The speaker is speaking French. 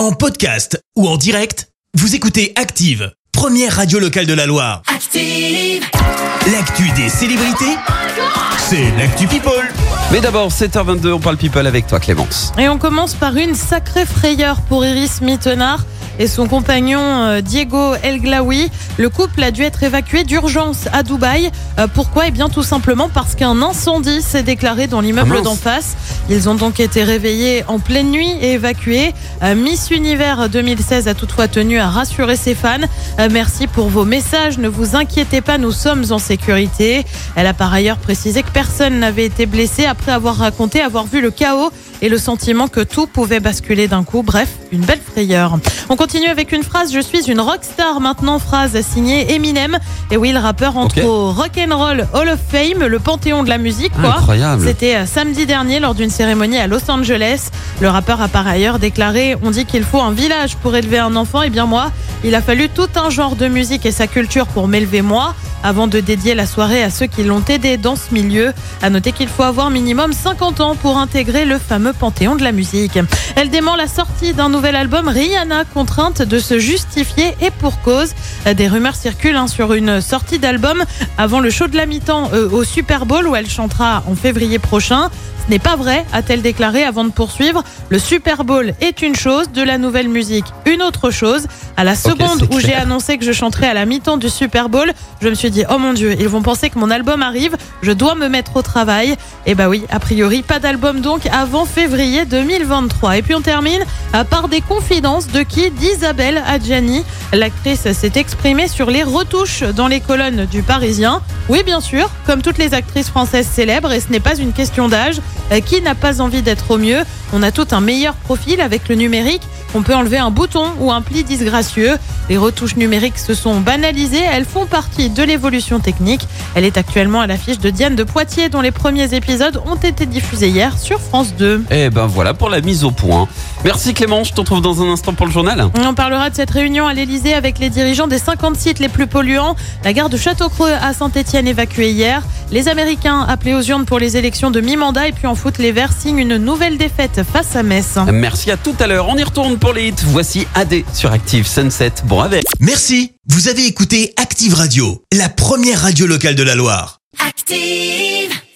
En podcast ou en direct, vous écoutez Active, première radio locale de la Loire. Active. L'actu des célébrités, c'est l'actu People. Mais d'abord, 7h22, on parle people avec toi Clémence. Et on commence par une sacrée frayeur pour Iris Mittenard et son compagnon euh, Diego El Glaoui. Le couple a dû être évacué d'urgence à Dubaï. Euh, pourquoi? Eh bien tout simplement parce qu'un incendie s'est déclaré dans Ah l'immeuble mince. d'en face. Ils ont donc été réveillés en pleine nuit et évacués. Euh, Miss Univers 2016 a toutefois tenu à rassurer ses fans. Euh, Merci pour vos messages. Ne vous inquiétez pas, nous sommes en sécurité. Elle a par ailleurs précisé que personne n'avait été blessé après avoir raconté avoir vu le chaos et le sentiment que tout pouvait basculer d'un coup. Bref, une belle frayeur. On continue avec une phrase. Je suis une rockstar maintenant. Phrase signée Eminem. Et oui, le rappeur entre Ok. au Rock'n'Roll Hall of Fame, le panthéon de la musique. Quoi. Incroyable. C'était euh, samedi dernier lors d'une cérémonie à Los Angeles. Le rappeur a par ailleurs déclaré On dit qu'il faut un village pour élever un enfant. Et bien moi, il a fallu tout un genre de musique et sa culture pour m'élever moi. Avant de dédier la soirée à ceux qui l'ont aidé dans ce milieu, à noter qu'il faut avoir minimum 50 ans pour intégrer le fameux panthéon de la musique. Elle dément la sortie d'un nouvel album, Rihanna contrainte de se justifier et pour cause. Des rumeurs circulent hein, sur une sortie d'album avant le show de la mi-temps euh, au Super Bowl où elle chantera en février prochain. Ce n'est pas vrai, a-t-elle déclaré avant de poursuivre. Le Super Bowl est une chose, de la nouvelle musique une autre chose. À la seconde où j'ai annoncé que je chanterais à la mi-temps du Super Bowl, je me suis dit oh mon dieu, ils vont penser que mon album arrive, je dois me mettre au travail. Et bah oui, a priori pas d'album donc avant février 2023. Et puis on termine euh, par des confidences de qui d'Isabelle Adjani. L'actrice s'est exprimée sur les retouches dans les colonnes du Parisien. Oui, bien sûr, comme toutes les actrices françaises célèbres, et ce n'est pas une question d'âge. Euh, Qui n'a pas envie d'être au mieux? On a tout un meilleur profil avec le numérique. On peut enlever un bouton ou un pli disgracieux. Les retouches numériques se sont banalisées. Elles font partie de l'évolution technique. Elle est actuellement à l'affiche de Diane de Poitiers, dont les premiers épisodes ont été diffusés hier sur France 2. Et ben voilà pour la mise au point. Merci Clémence, je te retrouve dans un instant pour le journal. On parlera de cette réunion à l'Elysée avec les dirigeants des 50 sites les plus polluants. La gare de Château-Creux à Saint-Etienne évacuée hier. Les Américains appelés aux urnes pour les élections de mi-mandat. Et puis en foot, les Verts signent une nouvelle défaite face à Metz. Merci à tout à l'heure. On y retourne pour les hits. Voici AD sur Active Sunset. Bon avec. Merci, vous avez écouté Active Radio, la première radio locale de la Loire. Active.